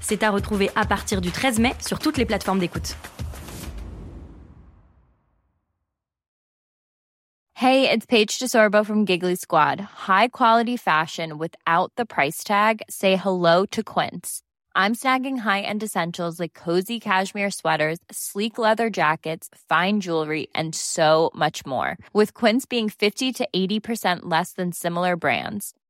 C'est à retrouver à partir du 13 mai sur toutes les plateformes d'écoute. Hey, it's Paige DeSorbo from Giggly Squad. High quality fashion without the price tag. Say hello to Quince. I'm snagging high-end essentials like cozy cashmere sweaters, sleek leather jackets, fine jewelry, and so much more. With Quince being 50 to 80% less than similar brands.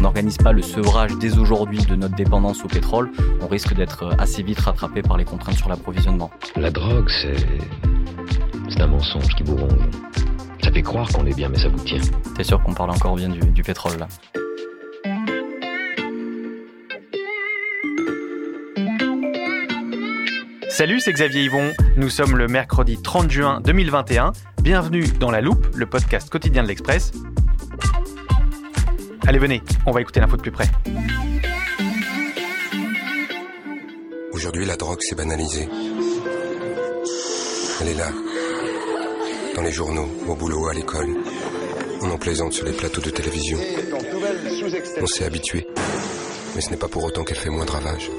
On n'organise pas le sevrage dès aujourd'hui de notre dépendance au pétrole, on risque d'être assez vite rattrapé par les contraintes sur l'approvisionnement. La drogue, c'est. C'est un mensonge qui vous ronge. Ça fait croire qu'on est bien, mais ça vous tient. T'es sûr qu'on parle encore bien du, du pétrole là? Salut, c'est Xavier Yvon. Nous sommes le mercredi 30 juin 2021. Bienvenue dans La Loupe, le podcast quotidien de l'Express. Allez, venez, on va écouter l'info de plus près. Aujourd'hui, la drogue s'est banalisée. Elle est là. Dans les journaux, au boulot, à l'école. On en plaisante sur les plateaux de télévision. On s'est habitué. Mais ce n'est pas pour autant qu'elle fait moins de ravages.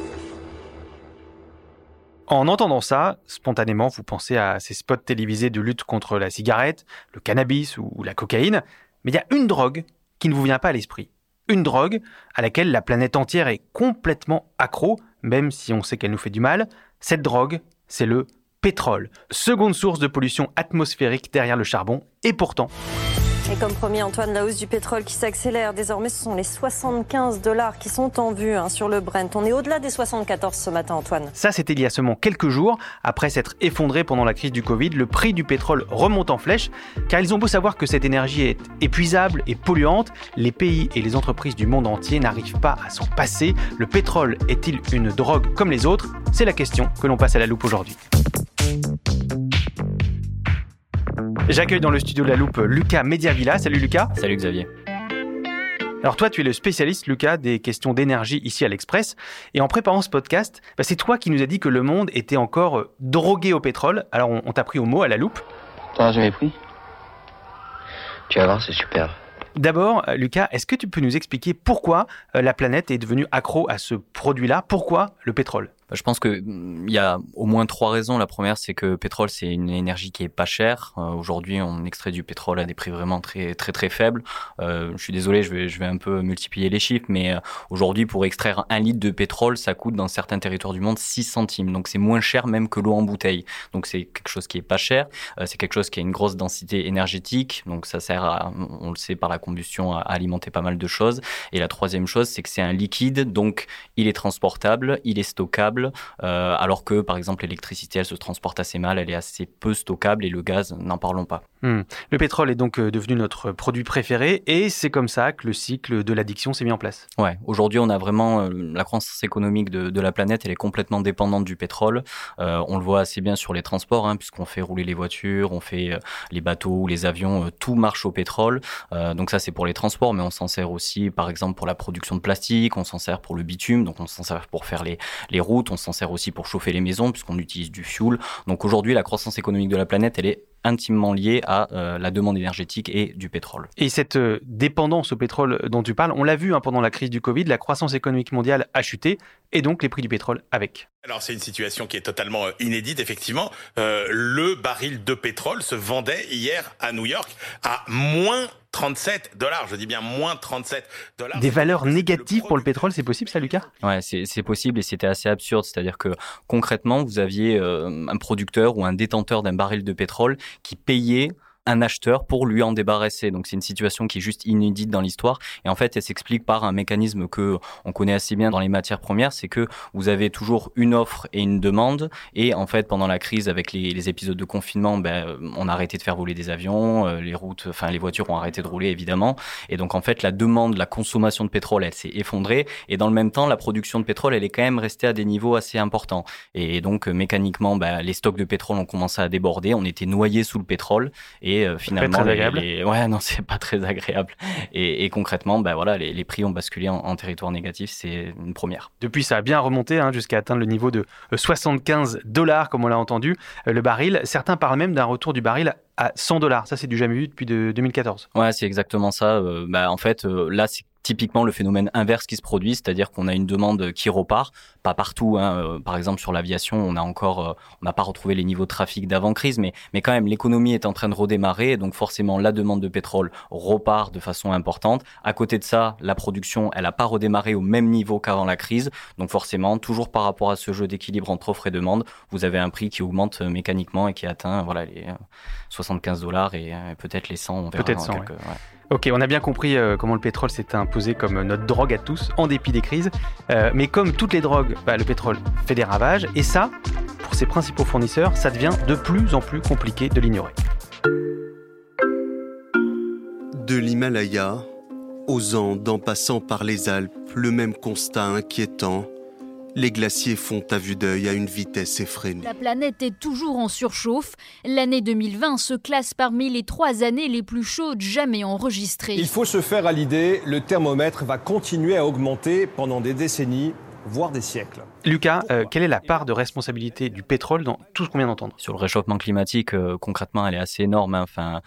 En entendant ça, spontanément, vous pensez à ces spots télévisés de lutte contre la cigarette, le cannabis ou la cocaïne. Mais il y a une drogue qui ne vous vient pas à l'esprit. Une drogue à laquelle la planète entière est complètement accro, même si on sait qu'elle nous fait du mal. Cette drogue, c'est le pétrole, seconde source de pollution atmosphérique derrière le charbon, et pourtant, Et comme promis, Antoine, la hausse du pétrole qui s'accélère. Désormais, ce sont les 75 dollars qui sont en vue hein, sur le Brent. On est au-delà des 74 ce matin, Antoine. ça c'était il y a seulement quelques jours, après s'être effondré pendant la crise du Covid, le prix du pétrole remonte en flèche, car ils ont beau savoir que cette énergie est épuisable et polluante, les pays et les entreprises du monde entier n'arrivent pas à s'en passer. Le pétrole est-il une drogue comme les autres? C'est la question que l'on passe à la loupe aujourd'hui. J'accueille dans le studio de la loupe Lucas Mediavilla. Salut Lucas. Salut Xavier. Alors toi, tu es le spécialiste, Lucas, des questions d'énergie ici à l'Express. Et en préparant ce podcast, bah, c'est toi qui nous as dit que le monde était encore euh, drogué au pétrole. Alors on, on t'a pris au mot à la loupe. T'en as jamais pris? Tu vas voir, c'est super. D'abord, euh, Lucas, est-ce que tu peux nous expliquer pourquoi euh, la planète est devenue accro à ce produit-là? Pourquoi le pétrole? Je pense que mm, il y a au moins trois raisons. La première, c'est que le pétrole, c'est une énergie qui est pas chère. Euh, Aujourd'hui, on extrait du pétrole à des prix vraiment très très très faibles. Euh, je suis désolé, je vais je vais un peu multiplier les chiffres, mais euh, aujourd'hui, pour extraire un litre de pétrole, ça coûte dans certains territoires du monde 6 centimes. Donc c'est moins cher même que l'eau en bouteille. Donc c'est quelque chose qui est pas cher. C'est quelque chose qui a une grosse densité énergétique. Donc ça sert à, on le sait par la combustion, à alimenter pas mal de choses. Et la troisième chose, c'est que c'est un liquide, donc il est transportable, il est stockable, euh, alors que par exemple l'électricité, elle se transporte assez mal, elle est assez peu stockable et le gaz, n'en parlons pas. Hmm. Le pétrole est donc euh, devenu notre produit préféré et c'est comme ça que le cycle de l'addiction s'est mis en place. Ouais, aujourd'hui on a vraiment euh, la croissance économique de, de la planète, elle est complètement dépendante du pétrole. Euh, on le voit assez bien sur les transports, hein, puisqu'on fait rouler les voitures, on fait les bateaux, les avions, tout marche au pétrole. Donc ça c'est pour les transports, mais on s'en sert aussi par exemple pour la production de plastique, on s'en sert pour le bitume, donc on s'en sert pour faire les, les routes, on s'en sert aussi pour chauffer les maisons, puisqu'on utilise du fuel. Donc aujourd'hui la croissance économique de la planète, elle est intimement liée à euh, la demande énergétique et du pétrole. Et cette euh, dépendance au pétrole dont tu parles, on l'a vu hein, pendant la crise du Covid, la croissance économique mondiale a chuté et donc les prix du pétrole avec. Alors c'est une situation qui est totalement euh, inédite, effectivement. Euh, le baril de pétrole se vendait hier à New York à moins 37 dollars. Je dis bien moins 37 dollars. Des valeurs négatives pour le pétrole, c'est possible ça, Lucas? Ouais, c'est possible et c'était assez absurde. C'est-à-dire que concrètement, vous aviez euh, un producteur ou un détenteur d'un baril de pétrole qui payait un acheteur pour lui en débarrasser. Donc c'est une situation qui est juste inédite dans l'histoire. Et en fait elle s'explique par un mécanisme que on connaît assez bien dans les matières premières, c'est que vous avez toujours une offre et une demande. Et en fait pendant la crise avec les, épisodes de confinement, ben, on a arrêté de faire voler des avions, euh, les routes, enfin les voitures ont arrêté de rouler évidemment. Et donc en fait la demande, la consommation de pétrole, elle s'est effondrée. Et dans le même temps la production de pétrole, elle est quand même restée à des niveaux assez importants. Et donc mécaniquement, ben, les stocks de pétrole ont commencé à déborder, on était noyé sous le pétrole et euh, finalement, ouais, non, c'est pas très agréable. Et, concrètement, bah voilà, les, prix ont basculé en, territoire négatif. C'est une première. Depuis, ça a bien remonté hein, jusqu'à atteindre le niveau de 75 euh, dollars, comme on l'a entendu, euh, le baril. Certains parlent même d'un retour du baril à 100 dollars. Ça, c'est du jamais vu depuis de 2014. Ouais, c'est exactement ça. bah, en fait, là, c'est typiquement le phénomène inverse qui se produit, c'est-à-dire qu'on a une demande qui repart, pas partout. Hein. Euh, par exemple, sur l'aviation, on a encore, euh, on n'a pas retrouvé les niveaux de trafic d'avant crise, mais mais quand même, l'économie est en train de redémarrer, donc forcément, la demande de pétrole repart de façon importante. À côté de ça, la production, elle n'a pas redémarré au même niveau qu'avant la crise, donc forcément, toujours par rapport à ce jeu d'équilibre entre offre et demande, vous avez un prix qui augmente euh, mécaniquement et qui atteint voilà les 75 dollars et peut-être les 100. Peut-être 100. Quelques, Ok, on a bien compris euh, comment le pétrole s'est imposé comme notre drogue à tous, en dépit des crises. Euh, mais comme toutes les drogues, bah, le pétrole fait des ravages. Et ça, pour ses principaux fournisseurs, ça devient de plus en plus compliqué de l'ignorer. De l'Himalaya aux Andes en passant par les Alpes, le même constat inquiétant les glaciers font à vue d'œil à une vitesse effrénée. La planète est toujours en surchauffe. L'année 2020 se classe parmi les trois années les plus chaudes jamais enregistrées. Il faut se faire à l'idée, le thermomètre va continuer à augmenter pendant des décennies voire des siècles. Lucas, euh, quelle est la part de responsabilité du pétrole dans tout ce qu'on vient d'entendre? Sur le réchauffement climatique, euh, concrètement, elle est assez énorme. Hein. Enfin,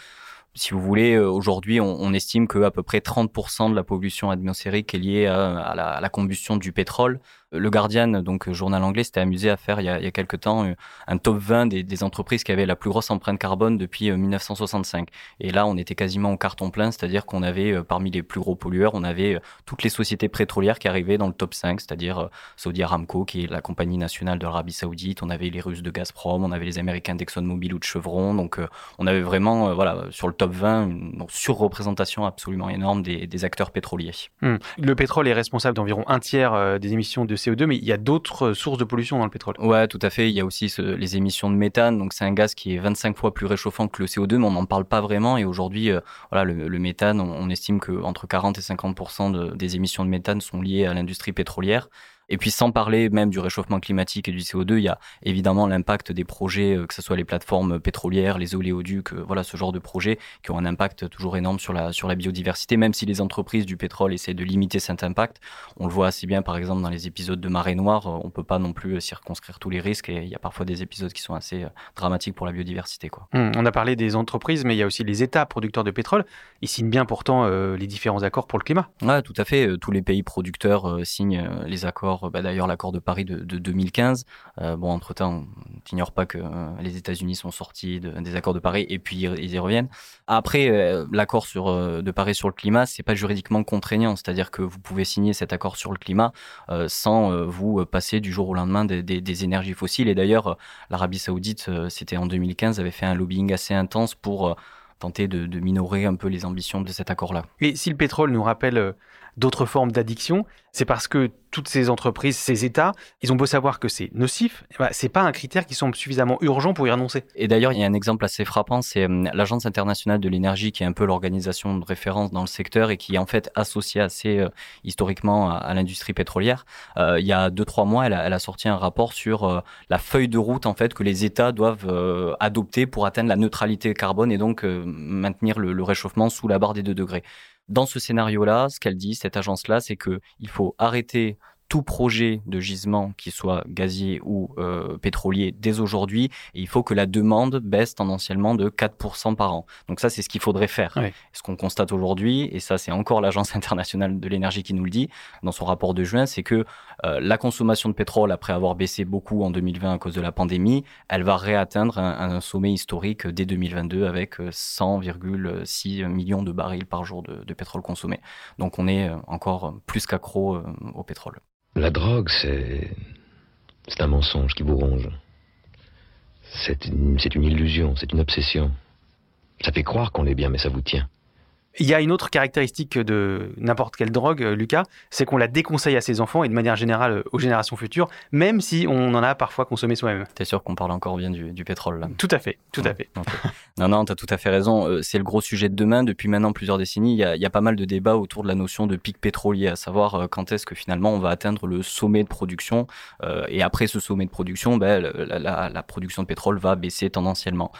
si vous voulez, euh, aujourd'hui, on, estime qu'à peu près 30% de la pollution atmosphérique est liée à, la, combustion du pétrole. Le Guardian, donc journal anglais, s'était amusé à faire il y a, il quelques temps euh, un top 20 des, entreprises qui avaient la plus grosse empreinte carbone depuis 1965. Euh, Et là, on était quasiment au carton plein, c'est-à-dire qu'on avait euh, parmi les plus gros pollueurs, on avait toutes les sociétés pétrolières qui arrivaient dans le top 5, c'est-à-dire Saudi Aramco, qui est la compagnie nationale de l'Arabie Saoudite, on avait les Russes de Gazprom, on avait les Américains d'ExxonMobil ou de Chevron. Donc, on avait vraiment, voilà, sur le top 20, une surreprésentation absolument énorme des, des acteurs pétroliers. Hmm. Le pétrole est responsable d'environ un tiers des émissions de CO2, mais il y a d'autres euh, sources de pollution dans le pétrole. Ouais, tout à fait. Il y a aussi les émissions de méthane. Donc, c'est un gaz qui est 25 fois plus réchauffant que le CO2, mais on n'en parle pas vraiment. Et aujourd'hui, euh, voilà, le, méthane, on, estime que entre 40 et 50 des émissions de méthane sont liées à l'industrie pétrolière. Et puis sans parler même du réchauffement climatique et du CO2, il y a évidemment l'impact des projets, euh, que ce soit les plateformes pétrolières, les oléoducs, euh, voilà ce genre de projets qui ont un impact toujours énorme sur la, sur la biodiversité, même si les entreprises du pétrole essaient de limiter cet impact. On le voit assez bien par exemple dans les épisodes de marée noire, euh, on peut pas non plus circonscrire tous les risques et il y a parfois des épisodes qui sont assez dramatiques pour la biodiversité. Quoi. Hum, on a parlé des entreprises, mais il y a aussi les États producteurs de pétrole. Ils signent bien pourtant les différents accords pour le climat. Ouais, tout à fait. Tous les pays producteurs signent les accords bah, d'ailleurs l'accord de Paris de, 2015. Euh, bon, entre-temps, on n'ignore pas que euh, les États-Unis sont sortis des accords de Paris et puis ils y reviennent. Après, euh, l'accord de Paris sur le climat, c'est pas juridiquement contraignant, c'est-à-dire que vous pouvez signer cet accord sur le climat sans vous passer du jour au lendemain des, énergies fossiles. Et d'ailleurs, l'Arabie Saoudite, c'était en 2015, avait fait un lobbying assez intense pour tenter de, minorer un peu les ambitions de cet accord-là. Et si le pétrole nous rappelle d'autres formes d'addiction, c'est parce que toutes ces entreprises, ces États, ils ont beau savoir que c'est nocif, eh ben, c'est pas un critère qui semble suffisamment urgent pour y renoncer. Et d'ailleurs, il y a un exemple assez frappant, c'est euh, l'Agence internationale de l'énergie, qui est un peu l'organisation de référence dans le secteur et qui est en fait associée assez euh, historiquement à, l'industrie pétrolière. Euh, il y a deux trois mois, elle a, sorti un rapport sur la feuille de route en fait que les États doivent adopter pour atteindre la neutralité carbone et donc maintenir le, le réchauffement sous la barre des 2 degrés. Dans ce scénario-là, ce qu'elle dit, cette agence-là, c'est qu'il faut arrêter tout projet de gisement, qui soit gazier ou euh, pétrolier, dès aujourd'hui. Et il faut que la demande baisse tendanciellement de 4% par an. Donc ça, c'est ce qu'il faudrait faire. Ce qu'on constate aujourd'hui, et ça, c'est encore l'Agence internationale de l'énergie qui nous le dit dans son rapport de juin, c'est que la consommation de pétrole, après avoir baissé beaucoup en 2020 à cause de la pandémie, elle va réatteindre un, sommet historique dès 2022 avec 100,6 millions de barils par jour de, pétrole consommé. Donc on est encore plus qu'accro au pétrole. La drogue, c'est c'est un mensonge qui vous ronge. C'est une illusion, c'est une obsession. Ça fait croire qu'on est bien, mais ça vous tient. Il y a une autre caractéristique de n'importe quelle drogue, euh, Lucas, c'est qu'on la déconseille à ses enfants et de manière générale euh, aux générations futures, même si on en a parfois consommé soi-même. T'es sûr qu'on parle encore bien du, pétrole là Tout à fait, tout à fait. non, non, t'as tout à fait raison. Euh, c'est le gros sujet de demain. Depuis maintenant plusieurs décennies, il y, a, il y, a, pas mal de débats autour de la notion de pic pétrolier, à savoir quand est-ce que finalement on va atteindre le sommet de production. et après ce sommet de production, ben, la, la, production de pétrole va baisser tendanciellement.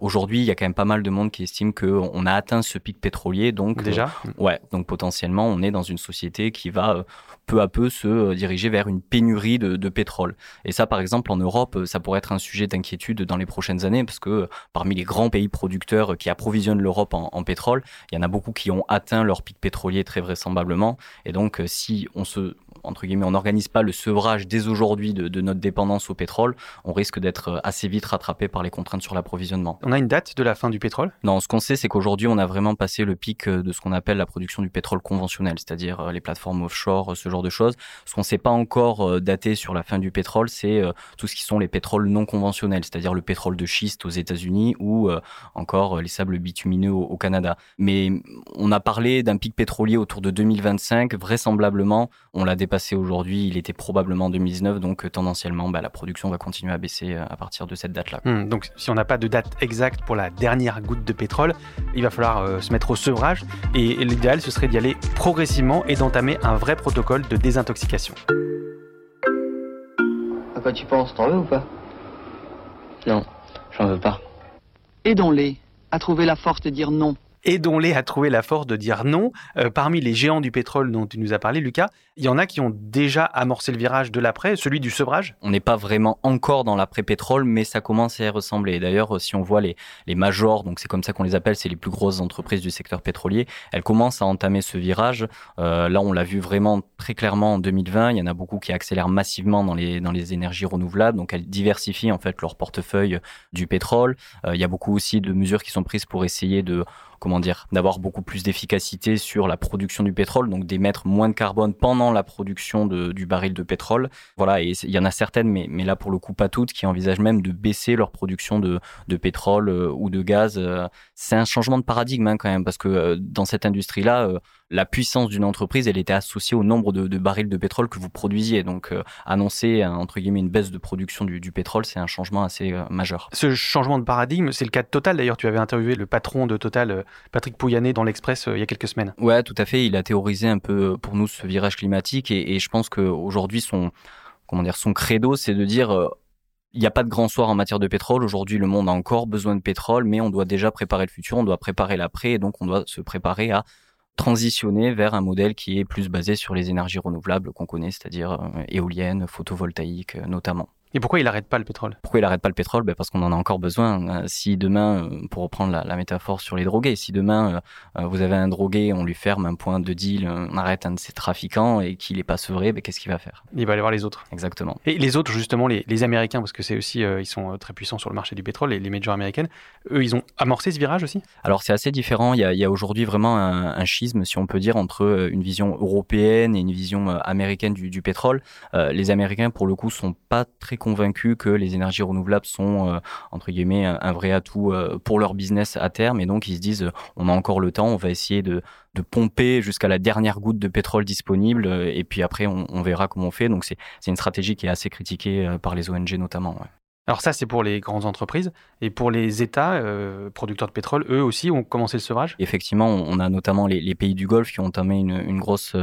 Aujourd'hui, il y a quand même pas mal de monde qui estime qu'on a atteint ce pic pétrolier donc déjà, euh, ouais, donc potentiellement, on est dans une société qui va euh, peu à peu se euh, diriger vers une pénurie de, pétrole. Et ça, par exemple, en Europe, ça pourrait être un sujet d'inquiétude dans les prochaines années, parce que parmi les grands pays producteurs qui approvisionnent l'Europe en, en, pétrole, il y en a beaucoup qui ont atteint leur pic pétrolier très vraisemblablement. Et donc, si on se entre guillemets, on n'organise pas le sevrage dès aujourd'hui de, notre dépendance au pétrole, on risque d'être assez vite rattrapé par les contraintes sur l'approvisionnement. On a une date de la fin du pétrole? Non, ce qu'on sait, c'est qu'aujourd'hui, on a vraiment passé le pic de ce qu'on appelle la production du pétrole conventionnel, c'est-à-dire euh, les plateformes offshore, ce genre de choses. Ce qu'on ne sait pas encore euh, daté sur la fin du pétrole, c'est euh, tout ce qui sont les pétroles non conventionnels, c'est-à-dire le pétrole de schiste aux États-Unis ou encore les sables bitumineux au, Canada. Mais on a parlé d'un pic pétrolier autour de 2025, vraisemblablement, on l'a dépassé aujourd'hui, il était probablement en 2019, donc tendanciellement, bah, la production va continuer à baisser à partir de cette date-là. Hmm, donc si on n'a pas de date exacte pour la dernière goutte de pétrole, il va falloir se mettre au sevrage et l'idéal, ce serait d'y aller progressivement et d'entamer un vrai protocole de désintoxication. À quoi tu penses T'en veux ou pas? Non, j'en veux pas. Aidons-les à trouver la force de dire non aidons-les à trouver la force de dire non. Euh, parmi les géants du pétrole dont tu nous as parlé, Lucas, il y en a qui ont déjà amorcé le virage de l'après, celui du sevrage On n'est pas vraiment encore dans l'après-pétrole, mais ça commence à y ressembler. D'ailleurs, si on voit les, les majors, donc c'est comme ça qu'on les appelle, c'est les plus grosses entreprises du secteur pétrolier, elles commencent à entamer ce virage. Euh, là, on l'a vu vraiment très clairement en 2020. Il y en a beaucoup qui accélèrent massivement dans les, dans les énergies renouvelables, donc elles diversifient en fait leur portefeuille du pétrole. Euh, il y a beaucoup aussi de mesures qui sont prises pour essayer de comment dire, d'avoir beaucoup plus d'efficacité sur la production du pétrole, donc d'émettre moins de carbone pendant la production du baril de pétrole. Voilà, et il y en a certaines, mais, mais là pour le coup pas toutes, qui envisagent même de baisser leur production de, de pétrole euh, ou de gaz. Euh. c'est un changement de paradigme hein, quand même, parce que euh, dans cette industrie-là, la puissance d'une entreprise, elle était associée au nombre de, barils de pétrole que vous produisiez. Donc, euh, annoncer, entre guillemets, une baisse de production du, pétrole, c'est un changement assez euh, majeur. Ce changement de paradigme, c'est le cas de Total. D'ailleurs, tu avais interviewé le patron de Total, euh, Patrick Pouyanné, dans l'Express il y a quelques semaines. Ouais, tout à fait. Il a théorisé un peu pour nous ce virage climatique et, et je pense qu'aujourd'hui, son, comment dire, son credo, c'est de dire il n'y a pas de grand soir en matière de pétrole. Aujourd'hui, le monde a encore besoin de pétrole, mais on doit déjà préparer le futur, on doit préparer l'après, et donc on doit se préparer à transitionner vers un modèle qui est plus basé sur les énergies renouvelables qu'on connaît, c'est-à-dire euh, éoliennes, photovoltaïques euh, notamment. Et pourquoi il n'arrête pas le pétrole? Pourquoi il n'arrête pas le pétrole? Ben Parce qu'on en a encore besoin. Euh, si demain, euh, pour reprendre la, métaphore sur les drogués, si demain euh, vous avez un drogué, on lui ferme un point de deal, on arrête un de ses trafiquants et qu'il n'est pas sevré, ben qu'est-ce qu'il va faire? Il va aller voir les autres. Exactement. Et les autres, justement, les, Américains, parce que c'est aussi, ils sont très puissants sur le marché du pétrole, les, les majors américaines, eux, ils ont amorcé ce virage aussi? Alors c'est assez différent. Il y a, aujourd'hui vraiment un, schisme, si on peut dire, entre une vision européenne et une vision américaine du, du pétrole. les Américains, pour le coup, sont pas très convaincus que les énergies renouvelables sont, euh, entre guillemets, un, vrai atout euh, pour leur business à terme. Et donc, ils se disent, euh, on a encore le temps, on va essayer de, de pomper jusqu'à la dernière goutte de pétrole disponible. Et puis après, on, verra comment on fait. Donc, c'est une stratégie qui est assez critiquée par les ONG notamment. Alors ça, c'est pour les grandes entreprises. Et pour les États producteurs de pétrole, eux aussi ont commencé le sevrage? Effectivement, on a notamment les, pays du Golfe qui ont entamé une, une grosse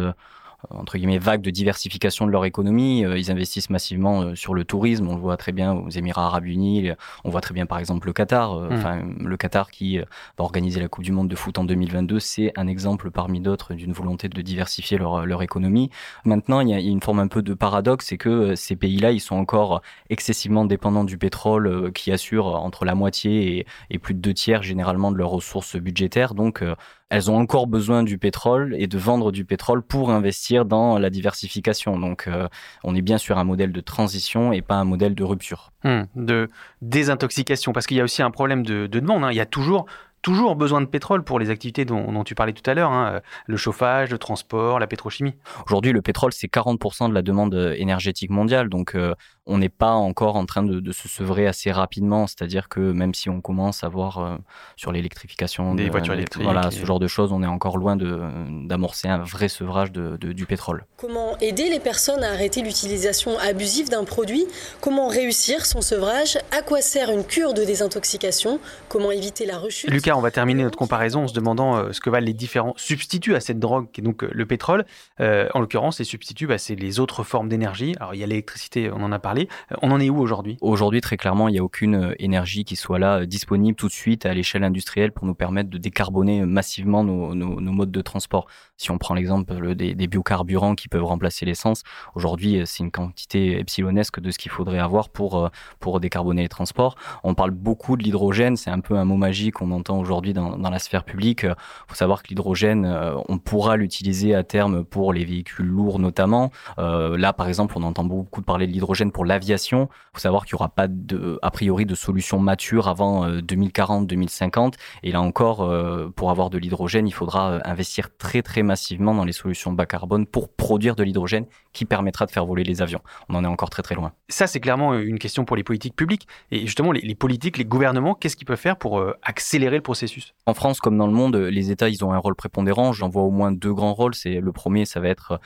entre guillemets vague de diversification de leur économie. Euh, ils investissent massivement euh, sur le tourisme. On le voit très bien aux Émirats Arabes Unis. On voit très bien par exemple le Qatar. Euh, hmm. Enfin, le Qatar qui va organiser la Coupe du Monde de foot en 2022, c'est un exemple parmi d'autres d'une volonté de diversifier leur, leur économie. Maintenant, il y, a, une forme un peu de paradoxe, c'est que ces pays-là, ils sont encore excessivement dépendants du pétrole qui assure entre la moitié et, et, plus de deux tiers généralement de leurs ressources budgétaires. Donc elles ont encore besoin du pétrole et de vendre du pétrole pour investir dans la diversification. Donc, euh, on est bien sur un modèle de transition et pas un modèle de rupture. Hmm, de désintoxication, parce qu'il y a aussi un problème de, de demande. Hein. Il y a toujours toujours besoin de pétrole pour les activités dont, tu parlais tout à l'heure, hein, le chauffage, le transport, la pétrochimie. Aujourd'hui, le pétrole, c'est 40% de la demande énergétique mondiale. Donc, euh, on n'est pas encore en train de, se sevrer assez rapidement. C'est-à-dire que même si on commence à voir euh, sur l'électrification des voitures électriques, voilà, ce genre de choses, on est encore loin d'amorcer un vrai sevrage de, du pétrole. Comment aider les personnes à arrêter l'utilisation abusive d'un produit? Comment réussir son sevrage? À quoi sert une cure de désintoxication? Comment éviter la rechute? Lucas, on va terminer notre comparaison en se demandant euh, ce que valent les différents substituts à cette drogue qui est donc euh, le pétrole. en l'occurrence, les substituts, bah, c'est les autres formes d'énergie. Alors il y a l'électricité, on en a parlé euh, on en est où aujourd'hui? Aujourd'hui, très clairement, il n'y a aucune euh, énergie qui soit là euh, disponible tout de suite à l'échelle industrielle pour nous permettre de décarboner massivement nos, modes de transport. Si on prend l'exemple des, biocarburants qui peuvent remplacer l'essence, aujourd'hui, c'est une quantité epsilonesque de ce qu'il faudrait avoir pour, pour décarboner les transports. On parle beaucoup de l'hydrogène, c'est un peu un mot magique qu'on entend aujourd'hui dans, la sphère publique. Il faut savoir que l'hydrogène, on pourra l'utiliser à terme pour les véhicules lourds notamment. là, par exemple, on entend beaucoup parler de l'hydrogène pour l'aviation. Il faut savoir qu'il n'y aura pas de, a priori de solution mature avant 2040-2050. Euh, Et là encore, euh, pour avoir de l'hydrogène, il faudra euh, investir très très massivement dans les solutions bas carbone pour produire de l'hydrogène qui permettra de faire voler les avions. On en est encore très très loin. Ça, c'est clairement une question pour les politiques publiques. Et justement, les, politiques, les gouvernements, qu'est-ce qu'ils peuvent faire pour accélérer le processus? En France, comme dans le monde, les États, ils ont un rôle prépondérant. J'en vois au moins deux grands rôles. C'est le premier, ça va être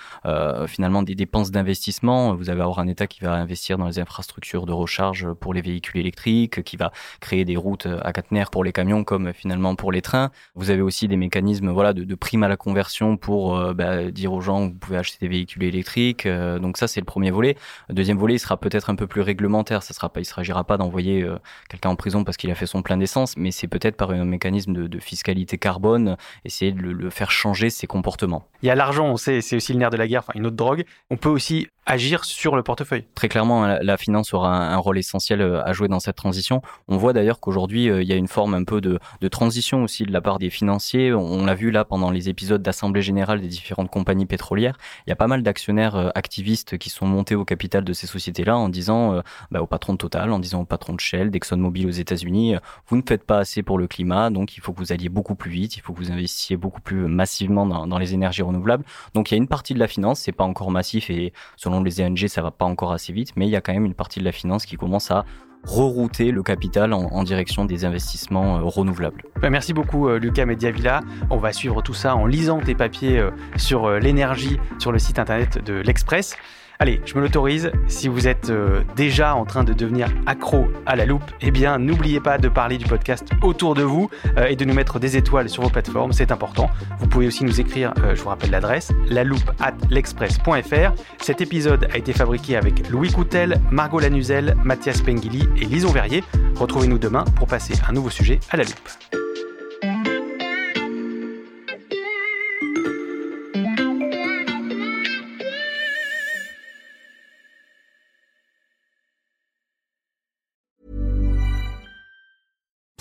finalement des dépenses d'investissement. Vous allez avoir un État qui va investir dans les infrastructures de recharge pour les véhicules électriques, qui va créer des routes à quatre nerfs pour les camions comme finalement pour les trains. Vous avez aussi des mécanismes voilà, de, de prime à la conversion pour euh, bah, dire aux gens vous pouvez acheter des véhicules électriques. Euh, donc ça, c'est le premier volet. Le deuxième volet, il sera peut-être un peu plus réglementaire. Ça sera pas, il s'agira pas d'envoyer euh, quelqu'un en prison parce qu'il a fait son plein d'essence, mais c'est peut-être par un mécanisme de, de, fiscalité carbone, essayer de le, le faire changer ses comportements. Il y a l'argent, on sait, c'est aussi le nerf de la guerre, enfin une autre drogue. On peut aussi agir sur le portefeuille. Très clairement, la finance aura un, rôle essentiel euh, à jouer dans cette transition. On voit d'ailleurs qu'aujourd'hui, euh, il y a une forme un peu de, de, transition aussi de la part des financiers. On, l'a vu là pendant les épisodes d'Assemblée générale des différentes compagnies pétrolières. Il y a pas mal d'actionnaires euh, activistes qui sont montés au capital de ces sociétés-là en disant bah, au patron de Total, en disant au patron de Shell, d'ExxonMobil aux États-Unis, vous ne faites pas assez pour le climat, donc il faut que vous alliez beaucoup plus vite, il faut que vous investissiez beaucoup plus massivement dans, dans les énergies renouvelables. Donc il y a une partie de la finance, c'est pas encore massif et selon les ONG, ça va pas encore assez vite, mais il y a quand même une partie de la finance qui commence à rerouter le capital en, direction des investissements euh, renouvelables. Bah, merci beaucoup euh, Lucas Mediavilla. On va suivre tout ça en lisant tes papiers euh, sur l'énergie sur le site internet de l'Express. Allez, je me l'autorise. Si vous êtes euh, déjà en train de devenir accro à la loupe, eh bien, n'oubliez pas de parler du podcast autour de vous euh, et de nous mettre des étoiles sur vos plateformes. C'est important. Vous pouvez aussi nous écrire, euh, je vous rappelle l'adresse, la loupe at l'express.fr. Cet épisode a été fabriqué avec Louis Coutel, Margot Lanuzel, Mathias Pengili et Lison Verrier. Retrouvez-nous demain pour passer un nouveau sujet à la loupe.